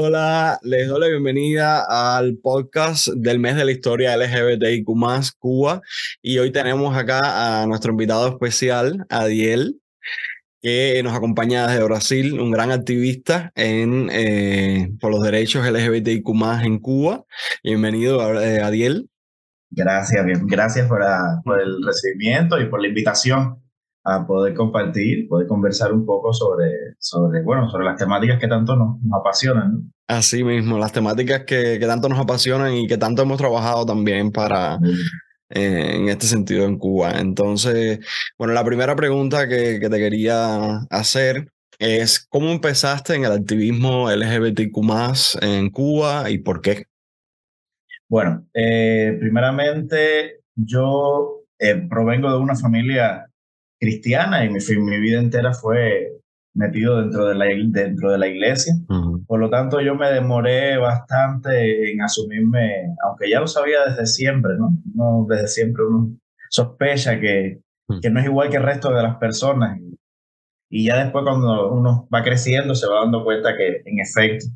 Hola, les doy la bienvenida al podcast del mes de la historia LGBTIQ Cuba y hoy tenemos acá a nuestro invitado especial, Adiel, que nos acompaña desde Brasil, un gran activista en, eh, por los derechos LGBTIQ en Cuba. Bienvenido, eh, Adiel. Gracias, bien. gracias por, por el recibimiento y por la invitación a poder compartir, poder conversar un poco sobre, sobre, bueno, sobre las temáticas que tanto nos, apasionan. Así mismo, las temáticas que, que, tanto nos apasionan y que tanto hemos trabajado también para, eh, en este sentido en Cuba. Entonces, bueno, la primera pregunta que, que te quería hacer es, ¿cómo empezaste en el activismo LGBTQ en Cuba y por qué? Bueno, eh, primeramente yo eh, provengo de una familia cristiana y mi, mi vida entera fue metido dentro de la, dentro de la iglesia. Por lo tanto, yo me demoré bastante en asumirme, aunque ya lo sabía desde siempre, ¿no? no desde siempre uno sospecha que, que no es igual que el resto de las personas. Y ya después cuando uno va creciendo se va dando cuenta que en efecto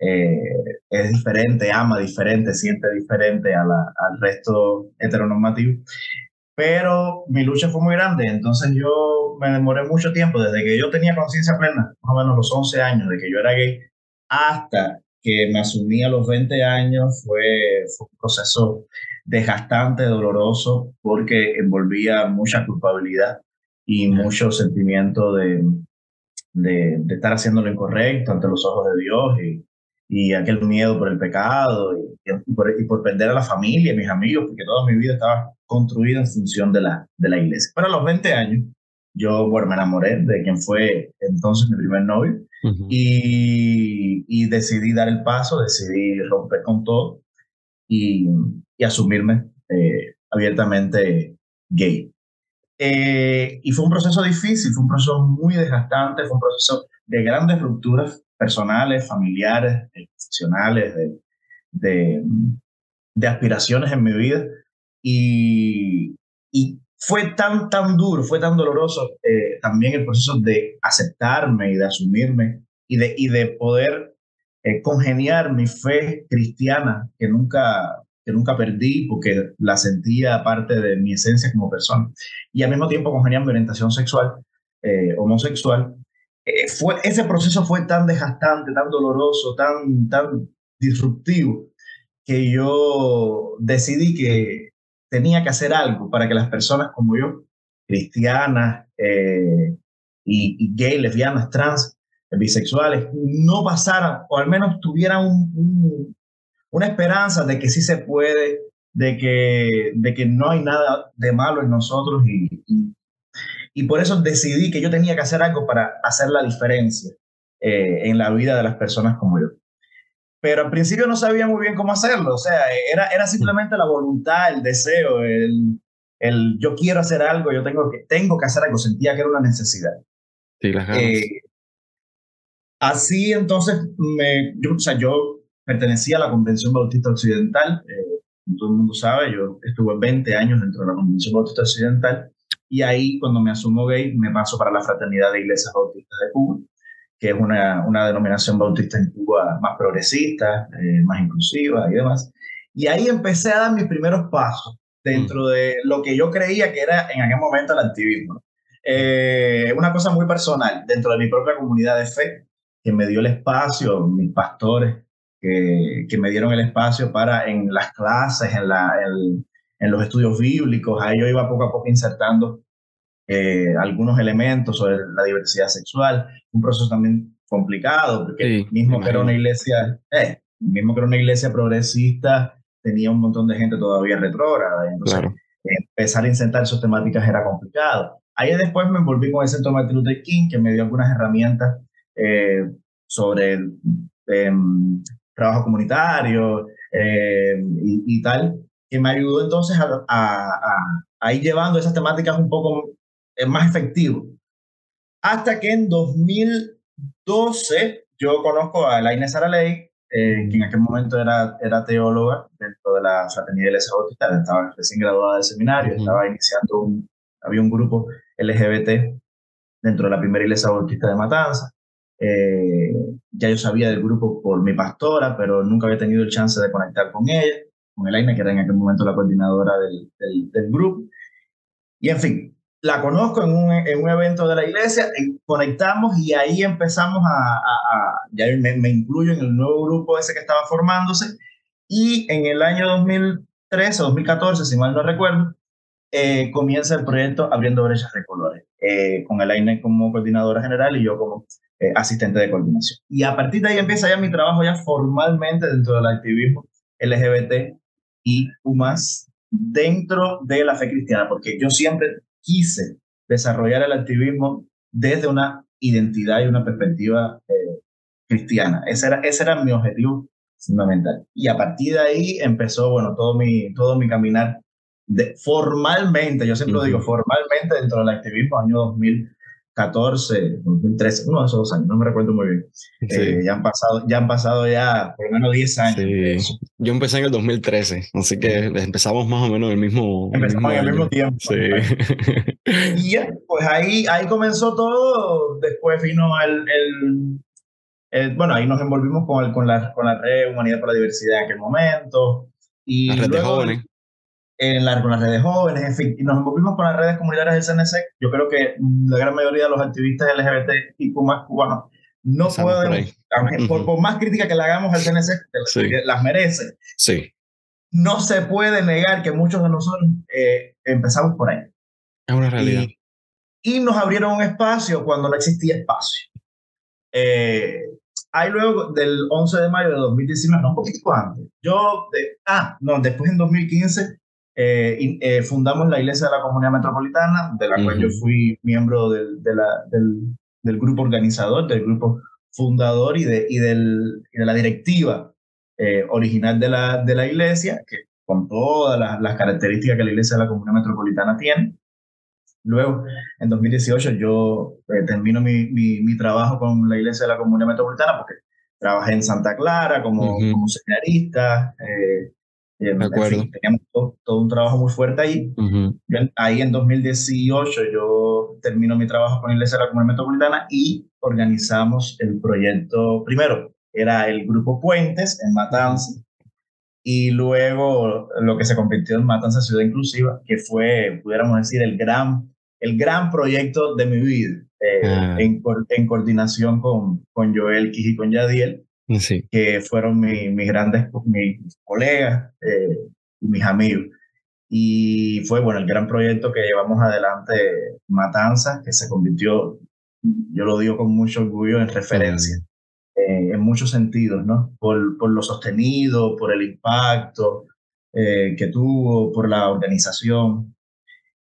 eh, es diferente, ama diferente, siente diferente a la, al resto heteronormativo pero mi lucha fue muy grande, entonces yo me demoré mucho tiempo, desde que yo tenía conciencia plena, más o menos los 11 años de que yo era gay, hasta que me asumí a los 20 años, fue, fue un proceso desgastante, doloroso, porque envolvía mucha culpabilidad y mucho sentimiento de, de, de, estar haciendo lo incorrecto ante los ojos de Dios y, y aquel miedo por el pecado y, y, por, y, por, perder a la familia, mis amigos, porque toda mi vida estaba construida en función de la, de la iglesia. Pero a los 20 años, yo bueno, me enamoré de quien fue entonces mi primer novio y, y, decidí dar el paso, decidí romper con todo y, y asumirme eh, abiertamente gay. Eh, y fue un proceso difícil, fue un proceso muy desgastante, fue un proceso de grandes rupturas personales, familiares, profesionales, de, de, de aspiraciones en mi vida. Y, y fue tan, tan duro, fue tan doloroso eh, también el proceso de aceptarme y de asumirme y de, y de poder eh, congeniar mi fe cristiana que nunca, que nunca perdí porque la sentía parte de mi esencia como persona. Y al mismo tiempo congeniar mi orientación sexual, eh, homosexual. Fue, ese proceso fue tan desgastante, tan doloroso, tan, tan disruptivo, que yo decidí que tenía que hacer algo para que las personas como yo, cristianas eh, y, gay, lesbianas, trans, bisexuales, no pasaran o al menos tuvieran una esperanza de que sí se puede, de que, de que no hay nada de malo en nosotros y, y, por eso decidí que yo tenía que hacer algo para hacer la diferencia eh, en la vida de las personas como yo pero al principio no sabía muy bien cómo hacerlo, o sea, era, era simplemente la voluntad, el deseo, el, el yo quiero hacer algo, yo tengo que, tengo que hacer algo, sentía que era una necesidad. Sí, las ganas. Eh, así entonces, me, yo, o sea, yo pertenecía a la Convención Bautista Occidental, eh, todo el mundo sabe, yo estuve 20 años dentro de la Convención Bautista Occidental, y ahí cuando me asumo gay me paso para la Fraternidad de Iglesias Bautistas de Cuba, que es una, una denominación bautista en Cuba más progresista, eh, más inclusiva y demás. Y ahí empecé a dar mis primeros pasos dentro mm. de lo que yo creía que era en aquel momento el activismo. Eh, una cosa muy personal, dentro de mi propia comunidad de fe, que me dio el espacio, mis pastores, que, que me dieron el espacio para en las clases, en, la, en, en los estudios bíblicos, ahí yo iba poco a poco insertando eh, algunos elementos sobre la diversidad sexual, un proceso también complicado, porque mismo que era una iglesia, eh, mismo que era una iglesia progresista, tenía un montón de gente todavía retrógrada, entonces empezar a insertar esas temáticas era complicado. Ahí después me envolví con el Centro Martin Luther King, que me dio algunas herramientas eh, sobre el em, trabajo comunitario y, y, tal, que me ayudó entonces a, a, a, ir llevando esas temáticas un poco es más efectivo. Hasta que en 2012 yo conozco a la Inés Araley, eh, que en aquel momento era, era teóloga dentro de la Fraternidad de Bautista, estaba recién graduada del seminario, estaba iniciando un, había un grupo LGBT dentro de la primera iglesia bautista de Matanza. ya yo sabía del grupo por mi pastora, pero nunca había tenido el chance de conectar con ella, con Elaine, que era en aquel momento la coordinadora del, del, grupo. Y en fin, la conozco en un, en un, evento de la iglesia, conectamos y ahí empezamos a, a, ya me, me, incluyo en el nuevo grupo ese que estaba formándose y en el año 2013 o 2014, si mal no recuerdo, eh, comienza el proyecto Abriendo Brechas de Colores, eh, con Elaine como coordinadora general y yo como eh, asistente de coordinación. Y a partir de ahí empieza ya mi trabajo ya formalmente dentro del activismo LGBT y más dentro de la fe cristiana, porque yo siempre quise desarrollar el activismo desde una identidad y una perspectiva cristiana. Ese era, ese era mi objetivo fundamental. Y a partir de ahí empezó, bueno, todo mi, todo mi caminar de, formalmente, yo siempre lo digo, formalmente dentro del activismo, año 2014, 2013, uno de esos dos años, no me recuerdo muy bien. Eh, ya, han pasado, ya han pasado ya por lo menos 10 años. Yo empecé en el 2013, así que empezamos más o menos el mismo Empezamos en el mismo tiempo. Sí. Y ya, pues ahí, ahí comenzó todo, después vino el, el bueno, ahí nos envolvimos con, el, con, la, con la red Humanidad por la Diversidad en aquel momento. Y la red de jóvenes en la, con las redes jóvenes, en fin, y nos envolvimos con las redes comunitarias del CNC. Yo creo que la gran mayoría de los activistas LGBT y más cubanos no pueden, por, por, más crítica que le hagamos al CNC, las merece. Sí. No se puede negar que muchos de nosotros eh, empezamos por ahí. Es una realidad. Y, nos abrieron un espacio cuando no existía espacio. Eh, hay luego del 11 de mayo de 2019, no un poquito antes. Yo, ah, no, después en 2015 eh, eh, fundamos la Iglesia de la Comunidad Metropolitana, de la cual yo fui miembro del, de la, del, del, grupo organizador, del grupo fundador y de, y del, y de la directiva eh, original de la, de la Iglesia, que con todas las, las, características que la Iglesia de la Comunidad Metropolitana tiene. Luego, en 2018, yo termino mi, mi, mi, trabajo con la Iglesia de la Comunidad Metropolitana porque trabajé en Santa Clara como, como seminarista, acuerdo. teníamos todo, un trabajo muy fuerte ahí. Ahí en 2018 yo termino mi trabajo con Iglesia de la Comunidad Metropolitana y organizamos el proyecto, primero era el Grupo Puentes en Matanza y luego lo que se convirtió en Matanza Ciudad Inclusiva, que fue, pudiéramos decir, el gran, el gran proyecto de mi vida, eh, ah. en, en, coordinación con, con Joel Kij y con Yadiel que fueron mis grandes mis colegas eh, y mis amigos. Y fue, bueno, el gran proyecto que llevamos adelante, Matanzas, que se convirtió, yo lo digo con mucho orgullo, en referencia, eh, en muchos sentidos, ¿no? Por, por, lo sostenido, por el impacto eh, que tuvo, por la organización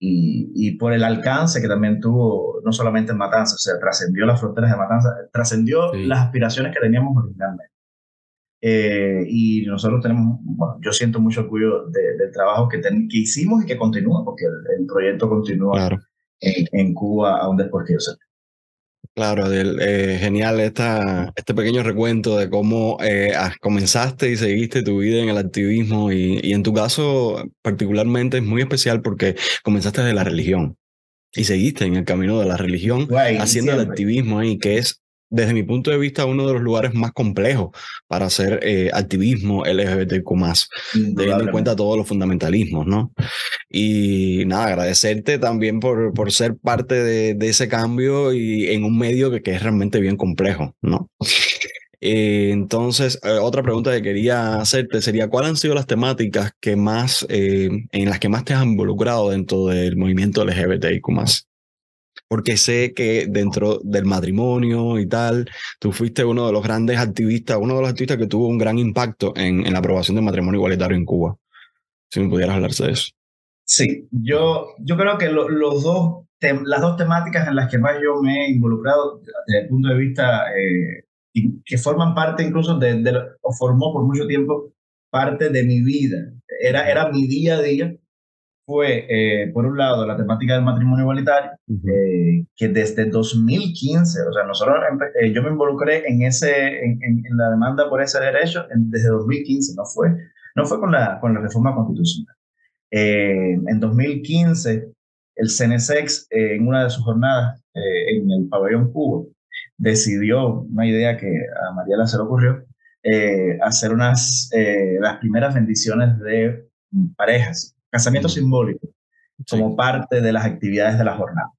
y, y, por el alcance que también tuvo, no solamente en Matanza, o sea, trascendió las fronteras de Matanza, trascendió las aspiraciones que teníamos originalmente. Eh, y nosotros tenemos, bueno, yo siento mucho orgullo del trabajo que, que, hicimos y que continúa, porque el, proyecto continúa en, en, Cuba aún después que yo sé. Claro, eh, genial esta, este pequeño recuento de cómo eh, comenzaste y seguiste tu vida en el activismo y, y, en tu caso particularmente es muy especial porque comenzaste de la religión y seguiste en el camino de la religión haciendo el activismo ahí, que es desde mi punto de vista, uno de los lugares más complejos para hacer eh, activismo LGBTQ, teniendo en cuenta todos los fundamentalismos, ¿no? Y nada, agradecerte también por, por ser parte de, de ese cambio y en un medio que, que es realmente bien complejo, ¿no? Eh, entonces, eh, otra pregunta que quería hacerte sería, ¿cuáles han sido las temáticas que más, en las que más te has involucrado dentro del movimiento LGBTIQ+. Porque sé que dentro del matrimonio y tal, tú fuiste uno de los grandes activistas, uno de los activistas que tuvo un gran impacto en, la aprobación del matrimonio igualitario en Cuba. Si me pudieras hablarse de eso. Sí, yo, yo creo que los dos, las dos temáticas en las que más yo me he involucrado desde el punto de vista eh, que forman parte incluso de, de, o formó por mucho tiempo parte de mi vida, era, era mi día a día, fue, eh, por un lado, la temática del matrimonio igualitario, eh, que desde 2015, o sea, nosotros, eh, yo me involucré en, ese, en, en, la demanda por ese derecho desde 2015, no fue, no fue con, la, con la reforma constitucional. en 2015, el CNSEX, en una de sus jornadas en el pabellón Cuba, decidió, una idea que a Mariela se le ocurrió, hacer unas, las primeras bendiciones de parejas, casamiento simbólico, como parte de las actividades de la jornada.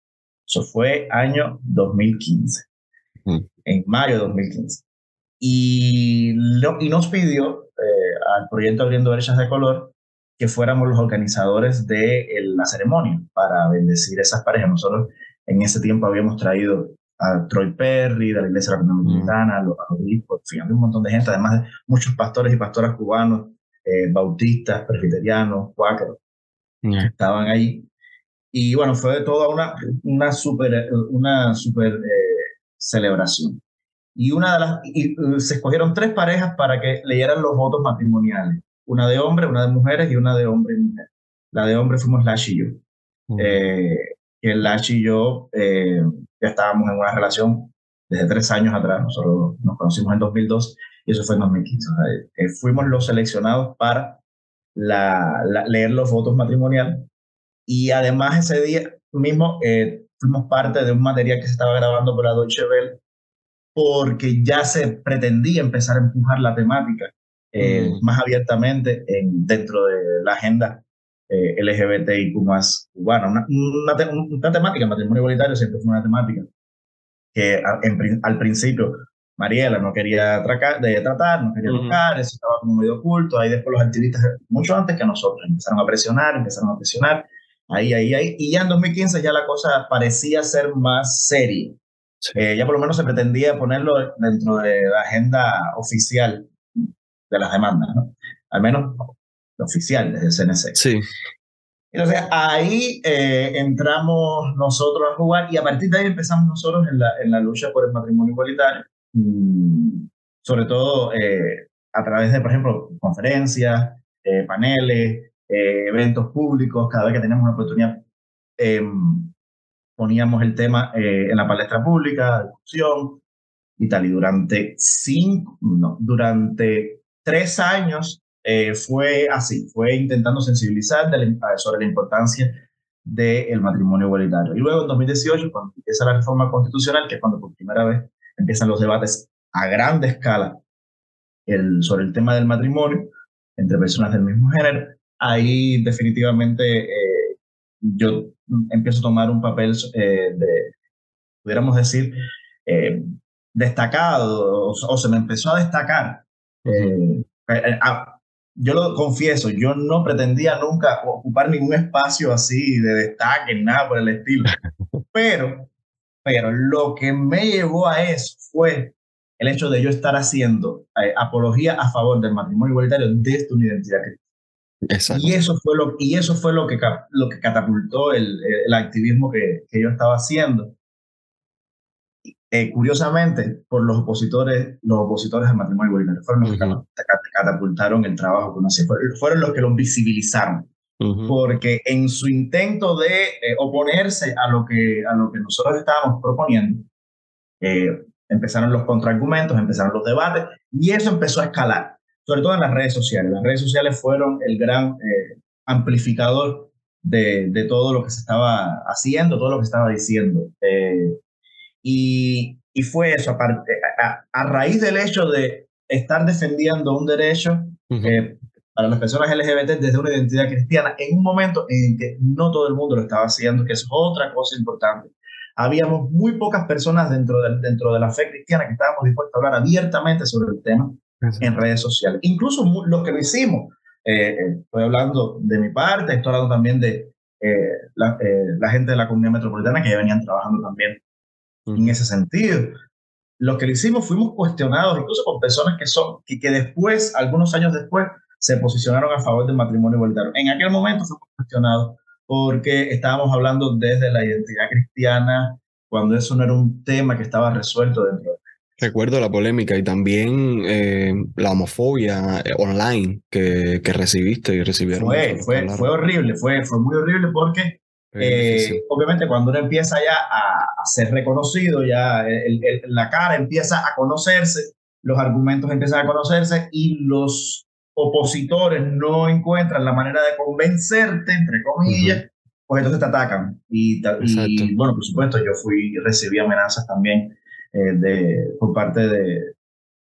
Eso fue año 2015, en mayo de 2015. Y, y nos pidió al proyecto Abriendo Brechas de Color que fuéramos los organizadores de la ceremonia para bendecir esas parejas. Nosotros en ese tiempo habíamos traído a Troy Perry, de la Iglesia Latinoamericana, a los obispos, un montón de gente, además de muchos pastores y pastoras cubanos, eh, bautistas, presbiterianos, cuáqueros, estaban ahí. Y bueno, fue de toda una, una super, una super eh, celebración. Y, una de las, y, uh, se escogieron tres parejas para que leyeran los votos matrimoniales. Una de hombre, una de mujeres y una de hombre y mujer. La de hombre fuimos Lash y yo. Eh, el Lash y yo eh, ya estábamos en una relación desde tres años atrás. Nosotros nos conocimos en 2002 y eso fue en 2015. Eh, fuimos los seleccionados para la, leer los votos matrimoniales. Y además ese día mismo fuimos parte de un material que se estaba grabando por la Deutsche Welle porque ya se pretendía empezar a empujar la temática eh, mm. más abiertamente en, dentro de la agenda eh, LGBTIQ más cubana. Una, una, temática, matrimonio igualitario siempre fue una temática que al principio Mariela no quería tratar, de tratar, no quería tocar, eso estaba como medio oculto, ahí después los activistas, mucho antes que nosotros, empezaron a presionar, empezaron a presionar, ahí, ahí, ahí, y ya en 2015 ya la cosa parecía ser más seria. Eh, ya por lo menos se pretendía ponerlo dentro de la agenda oficial de las demandas, ¿no? Al menos oficial desde el CNC. Sí. Entonces ahí eh, entramos nosotros a jugar y a partir de ahí empezamos nosotros en la, en la lucha por el matrimonio igualitario, sobre todo eh, a través de, por ejemplo, conferencias, paneles, eventos públicos, cada vez que tenemos una oportunidad em, poníamos el tema eh, en la palestra pública, discusión y tal. Y durante cinco, no, durante tres años eh, fue así, fue intentando sensibilizar sobre la importancia del matrimonio igualitario. Y luego en 2018, cuando empieza la reforma constitucional, que es cuando por primera vez empiezan los debates a gran escala el, sobre el tema del matrimonio entre personas del mismo género, ahí definitivamente eh, yo empiezo a tomar un papel eh, de, pudiéramos decir, eh, destacado, o, se me empezó a destacar. Eh, ah, yo lo confieso, yo no pretendía nunca ocupar ningún espacio así de destaque, nada por el estilo. Pero, pero lo que me llevó a eso fue el hecho de yo estar haciendo apología a favor del matrimonio igualitario desde una identidad cristiana. Y eso fue lo, y eso fue lo, que, lo que catapultó el, el activismo que, que, yo estaba haciendo. Eh, curiosamente, por los opositores, los opositores al matrimonio igualitario, fueron los que catapultaron el trabajo que uno hacía, fueron los que lo visibilizaron. Porque en su intento de eh, oponerse a lo, que, a lo que nosotros estábamos proponiendo, eh, empezaron los contraargumentos, empezaron los debates, y eso empezó a escalar sobre todo en las redes sociales. Las redes sociales fueron el gran eh, amplificador de, de, todo lo que se estaba haciendo, todo lo que se estaba diciendo. Eh, y, y, fue eso, aparte, a, a, raíz del hecho de estar defendiendo un derecho eh, para las personas LGBT desde una identidad cristiana, en un momento en que no todo el mundo lo estaba haciendo, que es otra cosa importante. Habíamos muy pocas personas dentro de, dentro de la fe cristiana que estábamos dispuestos a hablar abiertamente sobre el tema en redes sociales. Incluso los que lo hicimos, eh, eh, estoy hablando de mi parte, estoy hablando también de eh, la, gente de la comunidad metropolitana que ya venían trabajando también en ese sentido. Los que lo hicimos fuimos cuestionados incluso por personas que son, que, que después, algunos años después, se posicionaron a favor del matrimonio igualitario. En aquel momento fuimos cuestionados porque estábamos hablando desde la identidad cristiana, cuando eso no era un tema que estaba resuelto dentro de Recuerdo la polémica y también eh, la homofobia eh, online que, que, recibiste y recibieron. Fue, fue, fue, horrible, fue, fue muy horrible porque eh, obviamente cuando uno empieza ya a, ser reconocido, ya la cara empieza a conocerse, los argumentos empiezan a conocerse y los opositores no encuentran la manera de convencerte, entre comillas, pues entonces te atacan. Y, y bueno, por supuesto, yo fui, recibí amenazas también de, por parte de,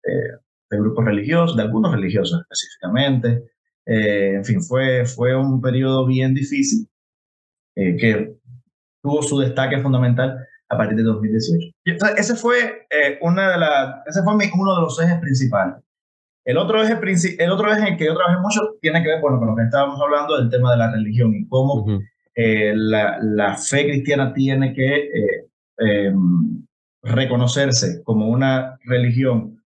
de, grupos religiosos, de algunos religiosos específicamente. en fin, fue, fue un periodo bien difícil que tuvo su destaque fundamental a partir de 2018. ese fue, una de las, ese fue uno de los ejes principales. El otro eje, el otro eje que yo trabajé mucho tiene que ver con lo que estábamos hablando del tema de la religión y cómo eh, la, la, fe cristiana tiene que eh, em, reconocerse como una religión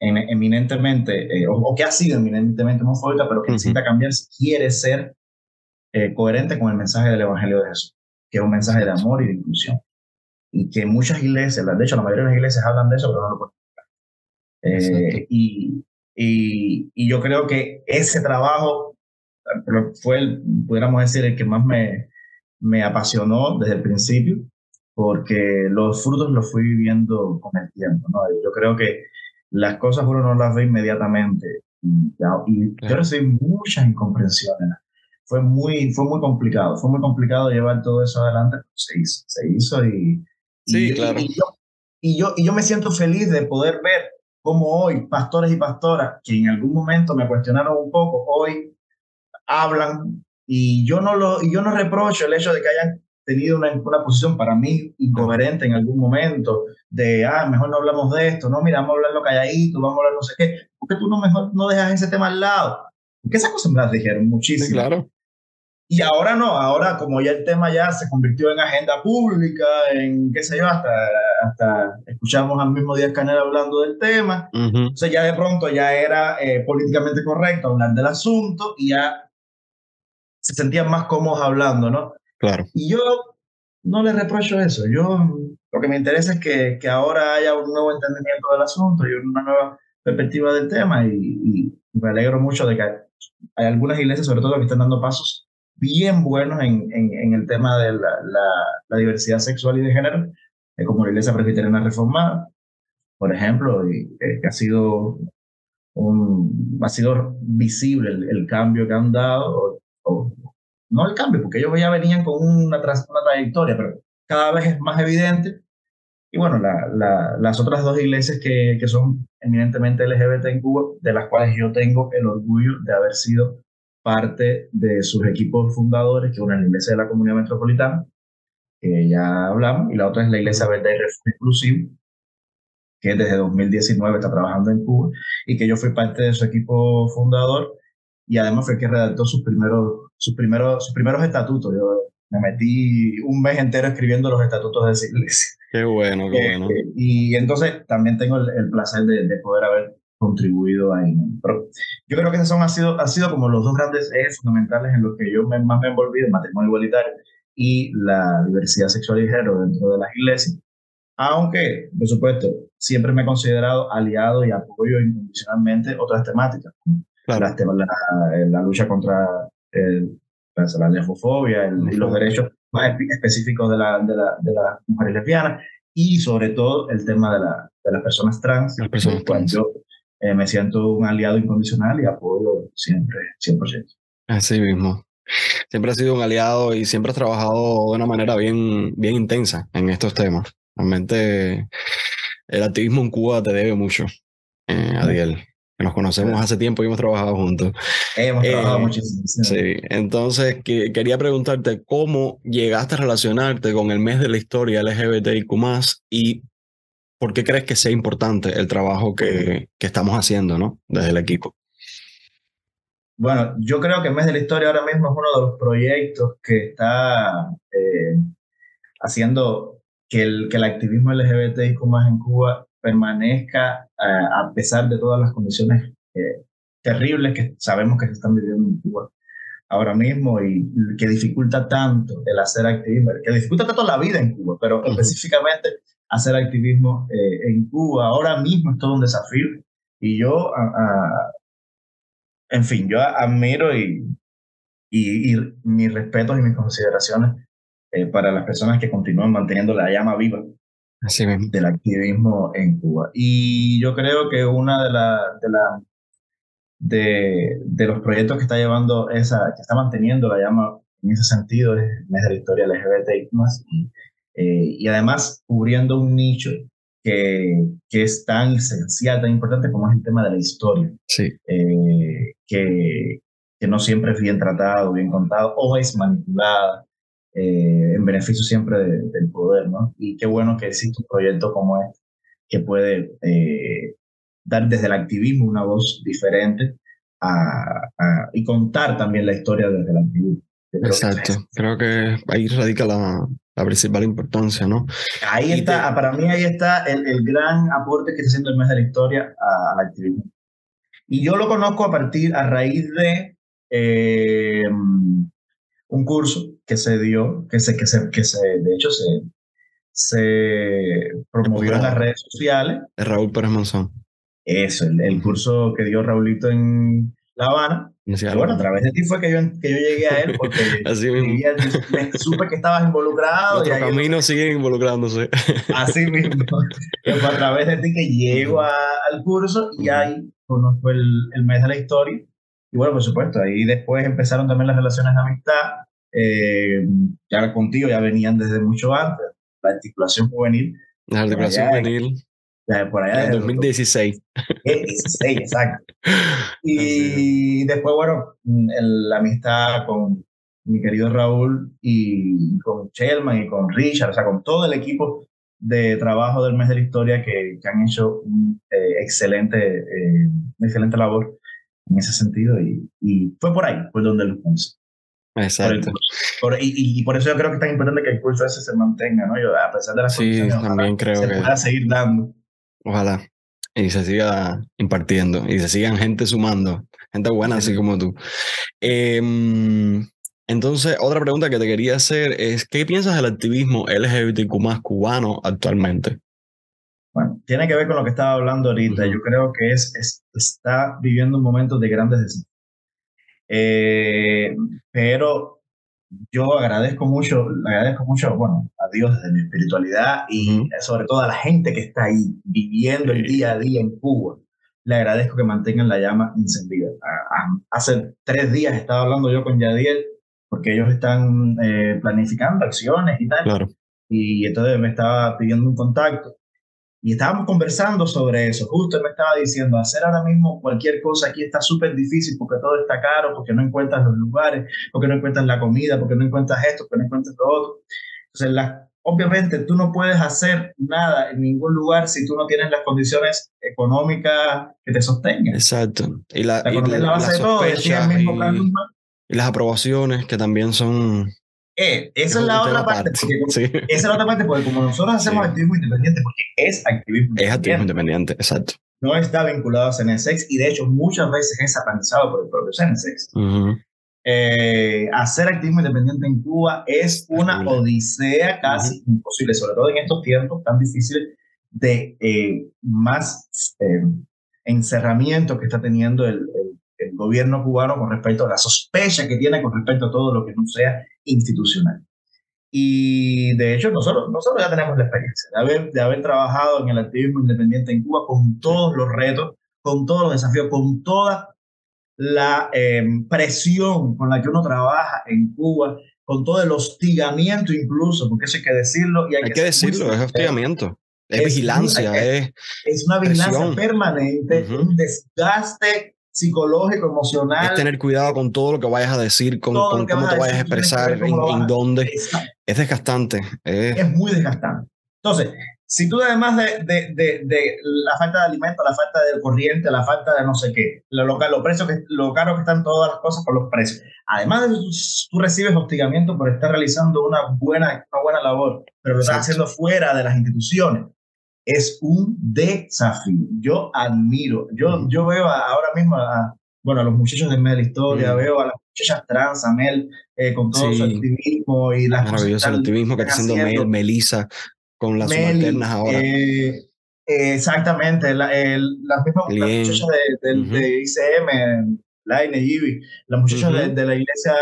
eminentemente, eh, o, que ha sido eminentemente homofóbica, pero que necesita cambiar si quiere ser coherente con el mensaje del Evangelio de Jesús, que es un mensaje de amor y de inclusión. Y que muchas iglesias, de hecho la mayoría de las iglesias hablan de eso, pero no lo pueden y, y, y, yo creo que ese trabajo fue, el, pudiéramos decir, el que más me, me apasionó desde el principio, porque los frutos los fui viviendo con el tiempo. ¿no? Yo creo que las cosas uno no las ve inmediatamente y, y yo recibí muchas incomprensiones. Fue muy, fue muy complicado, fue muy complicado llevar todo eso adelante, se hizo, se hizo y, sí, claro. y, yo, y, yo, y yo me siento feliz de poder ver como hoy pastores y pastoras que en algún momento me cuestionaron un poco, hoy hablan y yo no, lo, y yo no reprocho el hecho de que hayan tenido una, una posición para mí incoherente en algún momento, de, ah, mejor no hablamos de esto, no, mira, vamos a hablarlo calladito, vamos a hablar no sé qué, porque tú no mejor no dejas ese tema al lado. Porque esas cosas me las dijeron muchísimo. Sí, claro. Y ahora no, ahora como ya el tema ya se convirtió en agenda pública, en qué sé yo, hasta, hasta escuchamos al mismo Díaz Canel hablando del tema, entonces ya de pronto ya era eh, políticamente correcto hablar del asunto y ya se sentían más cómodos hablando, ¿no? Claro. Y yo no le reprocho eso, yo lo que me interesa es que, que ahora haya un nuevo entendimiento del asunto y una nueva perspectiva del tema y, y me alegro mucho de que hay algunas iglesias, sobre todo, que están dando pasos bien buenos en, en, el tema de la, la, diversidad sexual y de género, eh, como la Iglesia Presbiteriana Reformada, por ejemplo, eh, que ha sido, un, ha sido visible el, cambio que han dado, o, no el cambio, porque ellos ya venían con una, una trayectoria, pero cada vez es más evidente. Y bueno, la, las otras dos iglesias que, que son eminentemente LGBT en Cuba, de las cuales yo tengo el orgullo de haber sido parte de sus equipos fundadores, que una es la Iglesia de la Comunidad Metropolitana, que ya hablamos, y la otra es la Iglesia Verde y Refugio Exclusivo, que desde 2019 está trabajando en Cuba, y que yo fui parte de su equipo fundador, y además fue el que redactó sus primeros, sus primeros, sus primeros estatutos. Yo me metí un mes entero escribiendo los estatutos de esa iglesia. Qué bueno, qué bueno. Eh, y entonces también tengo el, placer de, de, poder haber contribuido ahí. Pero yo creo que esos son, ha, sido, ha sido como los dos grandes ejes fundamentales en los que yo me, más me he envolvido, el matrimonio igualitario y la diversidad sexual y género dentro de las iglesias. Aunque, por supuesto, siempre me he considerado aliado y apoyo incondicionalmente otras temáticas. Claro. La, la, lucha contra el, la lesbofobia y los derechos más específicos de la, de, la, de las mujeres lesbianas y sobre todo el tema de, la, de las personas trans. Las personas trans. Eh, me siento un aliado incondicional y apoyo siempre, 100%. Así mismo. Siempre has sido un aliado y siempre has trabajado de una manera bien, bien intensa en estos temas. Realmente el activismo en Cuba te debe mucho, eh, Adiel. Nos conocemos hace tiempo y hemos trabajado juntos. Hemos trabajado eh, muchísimo. Sí. Entonces, que, quería preguntarte cómo llegaste a relacionarte con el mes de la historia LGBTIQ y ¿por qué crees que sea importante el trabajo que, que estamos haciendo ¿no? desde el equipo? Bueno, yo creo que el mes de la historia ahora mismo es uno de los proyectos que está eh, haciendo que el, que el activismo LGBTIQ más en Cuba permanezca eh, a pesar de todas las condiciones eh, terribles que sabemos que se están viviendo en Cuba ahora mismo y que dificulta tanto el hacer activismo, que dificulta tanto la vida en Cuba, pero específicamente hacer activismo eh, en Cuba. Ahora mismo es todo un desafío y yo, en fin, yo admiro y, y, mis respetos y mis consideraciones eh, para las personas que continúan manteniendo la llama viva Así del activismo en Cuba. Y yo creo que una de, la, de, la, de, de los proyectos que está llevando esa, que está manteniendo la llama en ese sentido es, es la historia LGBT y más. Eh, y además cubriendo un nicho que, que, es tan esencial, tan importante como es el tema de la historia. Sí. Eh, que, que, no siempre es bien tratado, bien contado, o es manipulada eh, en beneficio siempre del poder, ¿no? Y qué bueno que existe un proyecto como este que puede eh, dar desde el activismo una voz diferente a, y contar también la historia desde el activismo. Exacto, creo que ahí radica la, la principal importancia, ¿no? Ahí está, para mí ahí está el, el, gran aporte que está haciendo el mes de la historia al activismo. Y yo lo conozco a partir, a raíz de eh, un curso que se dio, que se, que se, que se de hecho se, se promovió en las redes sociales. De Raúl Pérez Monzón. Eso, el, el, curso que dio Raulito en La Habana. bueno, a través de ti fue que yo, que yo llegué a él, porque así mismo. supe que estabas involucrado. Los caminos siguen involucrándose. Así mismo. fue a través de ti que llego a, al curso y ahí conozco el, el mes de la historia. Y bueno, por supuesto, ahí después empezaron también las relaciones de amistad. Eh, ya contigo ya venían desde mucho antes, la articulación juvenil. La articulación juvenil. Por allá. En 2016. 16, exacto. Y después, bueno, la amistad con mi querido Raúl y con Shelman y con Richard, o sea, con todo el equipo de trabajo del mes de la historia que, que han hecho un eh, excelente, eh, excelente labor en ese sentido y, y, fue por ahí, fue donde lo puse. Exacto. Por y, y, por eso yo creo que es tan importante que el curso ese se mantenga, ¿no? Yo, a pesar de las sí, también creo se que pueda seguir dando. Ojalá. Y se siga impartiendo y se sigan gente sumando, gente buena sí. así como tú. Eh, entonces, otra pregunta que te quería hacer es, ¿qué piensas del activismo LGBTQ más cubano actualmente? Bueno, tiene que ver con lo que estaba hablando ahorita. Uh -huh. Yo creo que es, es, está viviendo un momento de grandes desafíos. Eh, pero yo agradezco mucho, agradezco mucho, bueno, a Dios de mi espiritualidad y uh -huh. sobre todo a la gente que está ahí viviendo el día a día en Cuba. Le agradezco que mantengan la llama encendida. Hace tres días estaba hablando yo con Yadiel porque ellos están eh, planificando acciones y tal. Claro. Y entonces me estaba pidiendo un contacto. Y estábamos conversando sobre eso. Justo me estaba diciendo, hacer ahora mismo cualquier cosa aquí está súper difícil porque todo está caro, porque no encuentras los lugares, porque no encuentras la comida, porque no encuentras esto, porque no encuentras lo otro. Entonces, la, obviamente tú no puedes hacer nada en ningún lugar si tú no tienes las condiciones económicas que te sostengan. Exacto. Y la, la y la, la base de todo, decía el mismo y, y las aprobaciones que también son eh, esa es la otra parte. Porque, sí. Esa es la otra parte, porque como nosotros hacemos sí. activismo independiente, porque es activismo Es activismo independiente, exacto. No está vinculado a CNSX y de hecho muchas veces es satanizado por el propio CNSX. Uh -huh. eh, hacer activismo independiente en Cuba es una sí. odisea casi uh -huh. imposible, sobre todo en estos tiempos tan difíciles de eh, más eh, encerramiento que está teniendo el, el el gobierno cubano con respecto a la sospecha que tiene con respecto a todo lo que no sea institucional. Y de hecho nosotros, nosotros ya tenemos la experiencia de haber, de haber trabajado en el activismo independiente en Cuba con todos los retos, con todos los desafíos, con toda la eh, presión con la que uno trabaja en Cuba, con todo el hostigamiento incluso, porque eso hay que decirlo. Y hay, hay que, que decirlo, es hostigamiento. Es, es vigilancia, es, es una vigilancia presión. permanente, uh -huh. un desgaste psicológico, emocional. Es tener cuidado con todo lo que vayas a decir, con, con cómo te vayas a expresar, en, en dónde. Es desgastante. Es... es... muy desgastante. Entonces, si tú además de, de, de, de, la falta de alimento, la falta de corriente, la falta de no sé qué, lo, lo, lo, precios que, lo caro que están todas las cosas por los precios, además de tú, tú recibes hostigamiento por estar realizando una buena, una buena labor, pero lo estás haciendo fuera de las instituciones, es un desafío. Yo admiro, yo, mm. yo veo a, ahora mismo a, bueno, a los muchachos de Mel Historia, mm. veo a las muchachas trans, a Mel, eh, con todo sí. su activismo y las Maravilloso el activismo que está haciendo Mel, Melissa, con las Mel, ahora. Eh, eh, exactamente, la, el, las mismas las muchachas de, de, uh -huh. de ICM, Laine, Ivy, los muchachos uh -huh. de, de, la iglesia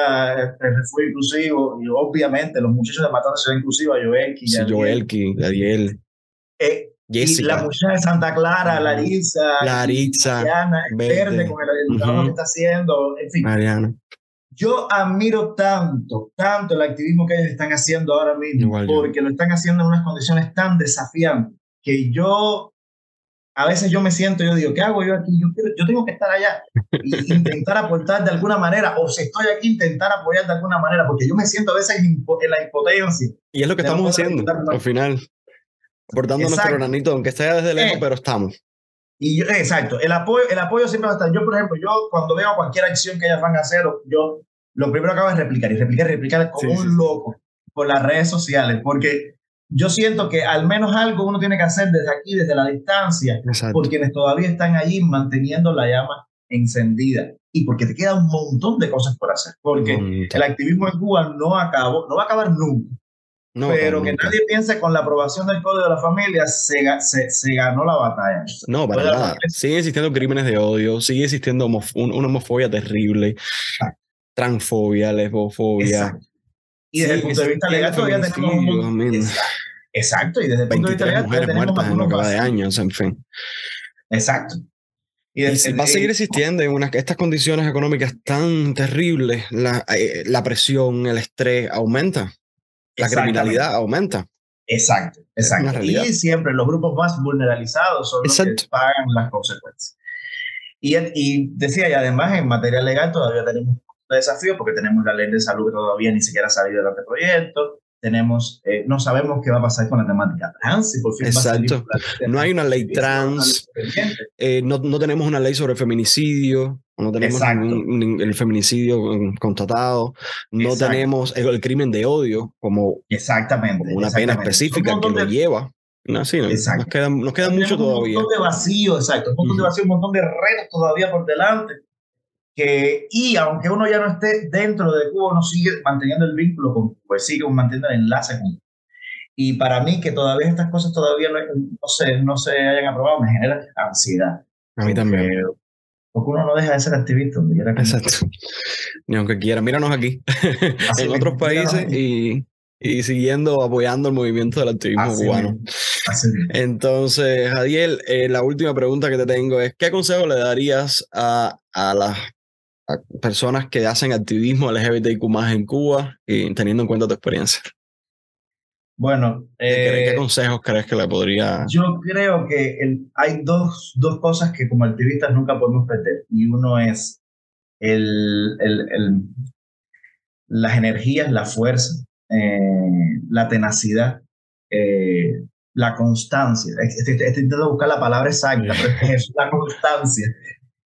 de refugio inclusivo, y obviamente los muchachos de Matanza Ciudad Inclusiva, Joelki, sí, Joelki, Ariel. Eh, Jessica. Y la muchacha de Santa Clara, Larissa, Larissa, Mariana, verde con el, el uh -huh. trabajo que está haciendo, en fin. Mariana. Yo admiro tanto, tanto el activismo que ellos están haciendo ahora mismo, Igual porque yo. lo están haciendo en unas condiciones tan desafiantes que yo, a veces yo me siento, yo digo, ¿qué hago yo aquí? Yo, yo tengo que estar allá e intentar aportar de alguna manera, o si estoy aquí, intentar apoyar de alguna manera, porque yo me siento a veces en, la impotencia. Y es lo que estamos haciendo al final, aportando nuestro granito, aunque sea desde lejos, eh, pero estamos. Y yo, exacto, el apoyo, el apoyo siempre va a estar. Yo, por ejemplo, yo cuando veo cualquier acción que ellas van a hacer, yo lo primero que hago es replicar y replicar y replicar como un loco por las redes sociales, porque yo siento que al menos algo uno tiene que hacer desde aquí, desde la distancia, por quienes todavía están allí manteniendo la llama encendida y porque te queda un montón de cosas por hacer, porque el activismo en Cuba no acabó, no va a acabar nunca. Pero que nadie piense con la aprobación del Código de la Familia se, se, ganó la batalla. No, para nada. Siguen existiendo crímenes de odio, sigue existiendo una homofobia terrible, transfobia, lesbofobia. Y desde el punto de vista legal todavía tenemos un Exacto, y desde el punto de vista legal mujeres muertas en lo que va de años, en fin. Exacto. Y, va a seguir existiendo en estas condiciones económicas tan terribles, la, eh, la presión, el estrés aumenta, la criminalidad aumenta. Exacto, exacto. Y siempre los grupos más vulnerabilizados son los que pagan las consecuencias. Y, y decía, y además en materia legal todavía tenemos desafíos porque tenemos la ley de salud que todavía ni siquiera ha salido del anteproyecto, tenemos, eh, no sabemos qué va a pasar con la temática trans. por fin Exacto. no hay una ley trans, eh, no, no, tenemos una ley sobre feminicidio, no tenemos el feminicidio constatado, no tenemos el, crimen de odio como, exactamente, una pena específica que lo lleva. No, sí, nos queda, nos queda mucho todavía. Un montón de vacío, exacto, un montón de vacío, un montón de retos todavía por delante que, y aunque uno ya no esté dentro de Cuba, uno sigue manteniendo el vínculo con pues sigue manteniendo el enlace con Y para mí, que todavía estas cosas todavía no, no, se, no se hayan aprobado, me genera ansiedad. A mí también. Porque, uno no deja de ser activista donde quiera Exacto. Ni aunque quiera. Míranos aquí, en otros países y, y, siguiendo apoyando el movimiento del activismo cubano. Entonces, Jadiel, eh, la última pregunta que te tengo es, ¿qué consejo le darías a, a las personas que hacen activismo LGBTQ más en Cuba y teniendo en cuenta tu experiencia? Bueno, ¿Qué, eh, consejos crees que le podría...? Yo creo que hay dos, dos cosas que como activistas nunca podemos perder. Y uno es el, el, las energías, la fuerza, eh, la tenacidad, eh, la constancia. Estoy, intentando buscar la palabra exacta, pero es la constancia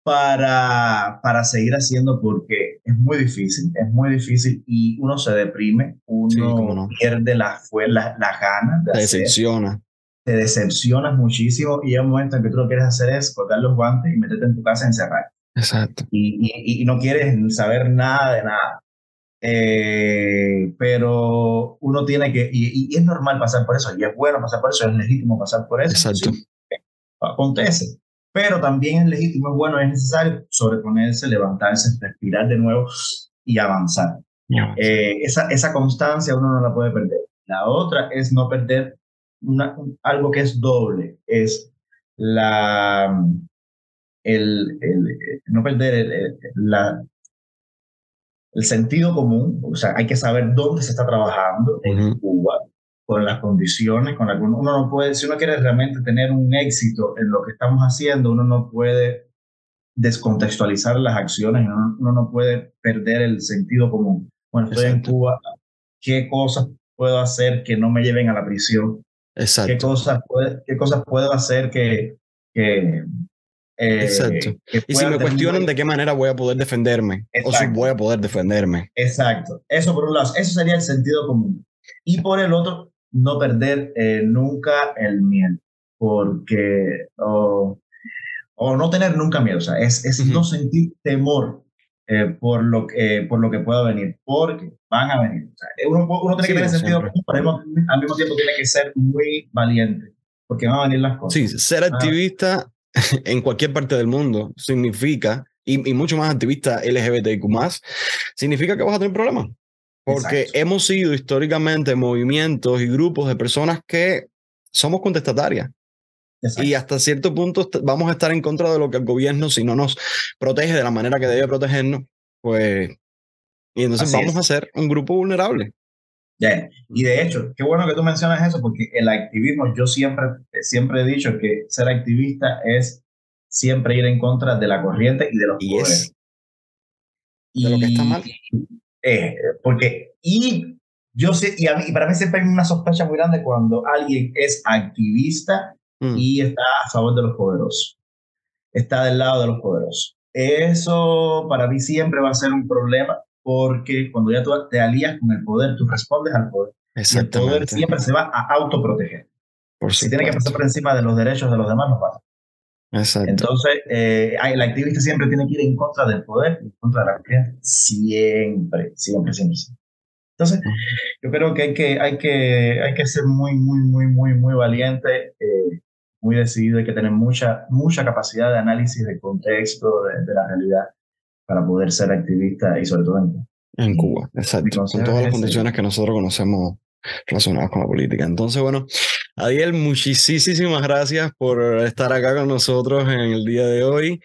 para, para seguir haciendo porque es muy difícil, es muy difícil y uno se deprime, uno pierde la, la, la ganas de decepciona. Te decepcionas muchísimo y hay un momento en que tú lo quieres hacer es cortar los guantes y meterte en tu casa a encerrar. Exacto. Y, y, y no quieres saber nada de nada. Eh, pero uno tiene que, y, y, es normal pasar por eso, y es bueno pasar por eso, es legítimo pasar por eso. Exacto. acontece pero también es legítimo, es bueno, es necesario sobreponerse, levantarse, respirar de nuevo y avanzar. Eh, esa, esa constancia uno no la puede perder. La otra es no perder una, algo que es doble, es la, el, el no perder el, la, el sentido común, o sea, hay que saber dónde se está trabajando en Cuba, con las condiciones con las que uno, no puede, si uno quiere realmente tener un éxito en lo que estamos haciendo, uno no puede descontextualizar las acciones, uno, no puede perder el sentido común. Bueno, estoy en Cuba, ¿qué cosas puedo hacer que no me lleven a la prisión? Exacto. ¿Qué cosas, puede, qué cosas puedo hacer que... que eh, Exacto. y si me cuestionan de qué manera voy a poder defenderme, o si voy a poder defenderme. Exacto. Eso por un lado, eso sería el sentido común. Y por el otro, no perder eh, nunca el miedo, porque, o, o, no tener nunca miedo, o sea, es, es no sentir temor eh, por, lo que, por lo que pueda venir, porque van a venir. O sea, uno, uno tiene que tener sentido pero al mismo tiempo tiene que ser muy valiente, porque van a venir las cosas. Sí, ser ah. activista en cualquier parte del mundo significa, y, y mucho más activista LGBTQ, significa que vas a tener problemas. Porque hemos sido históricamente movimientos y grupos de personas que somos contestatarias. Y hasta cierto punto vamos a estar en contra de lo que el gobierno, si no nos protege de la manera que debe protegernos, pues. Y entonces vamos a ser un grupo vulnerable. Y de hecho, qué bueno que tú mencionas eso, porque el activismo, yo siempre, siempre he dicho que ser activista es siempre ir en contra de la corriente y de los poderes. de lo que está mal. Eh, porque, y yo sé, y, a mí, y para mí siempre hay una sospecha muy grande cuando alguien es activista mm. y está a favor de los poderosos, está del lado de los poderosos. Eso para mí siempre va a ser un problema porque cuando ya tú te alías con el poder, tú respondes al poder. Y el poder siempre se va a autoproteger. Por si tiene que pasar por encima de los derechos de los demás, no pasa. Exacto. Entonces, eh, el activista siempre tiene que ir en contra del poder, en contra de la gente. Siempre, siempre, siempre, Entonces, yo creo que hay que, hay que, hay que ser muy, muy, muy, muy, muy valiente, eh, muy decidido, hay que tener mucha, mucha capacidad de análisis del contexto, de la realidad para poder ser activista y sobre todo en, en Cuba. Exacto, con todas las condiciones que nosotros conocemos relacionadas con la política. Entonces, bueno, Adiel, muchísimas gracias por estar acá con nosotros en el día de hoy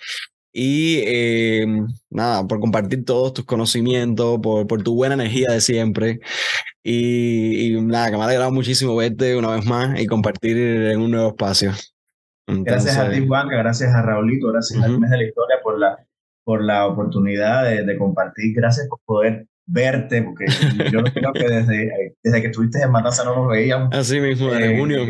y em, nada, por compartir todos tus conocimientos, por, por tu buena energía de siempre. Y, y, nada, que me ha alegrado muchísimo verte una vez más y compartir en un nuevo espacio. gracias a ti, Juan, gracias a Raulito, gracias a mes de la Historia por la por la oportunidad de, compartir. Gracias por poder verte, porque yo creo que desde, desde que estuviste en Matanza no nos veíamos. Así mismo, en eh, junio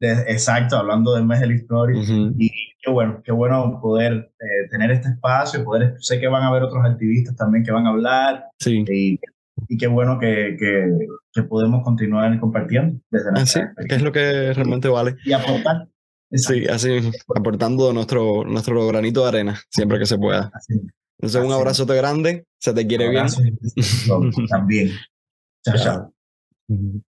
exacto, hablando del mes de la historia. Y qué bueno, qué bueno poder eh, tener este espacio, poder, sé que van a haber otros activistas también que van a hablar. Sí. Y, y qué bueno que, que, que, podemos continuar compartiendo desde Así, que es lo que realmente vale. Y aportar. Sí, así, aportando nuestro, nuestro granito de arena, siempre que se pueda. Entonces, un abrazote grande, se te quiere bien. También. Chao, chao.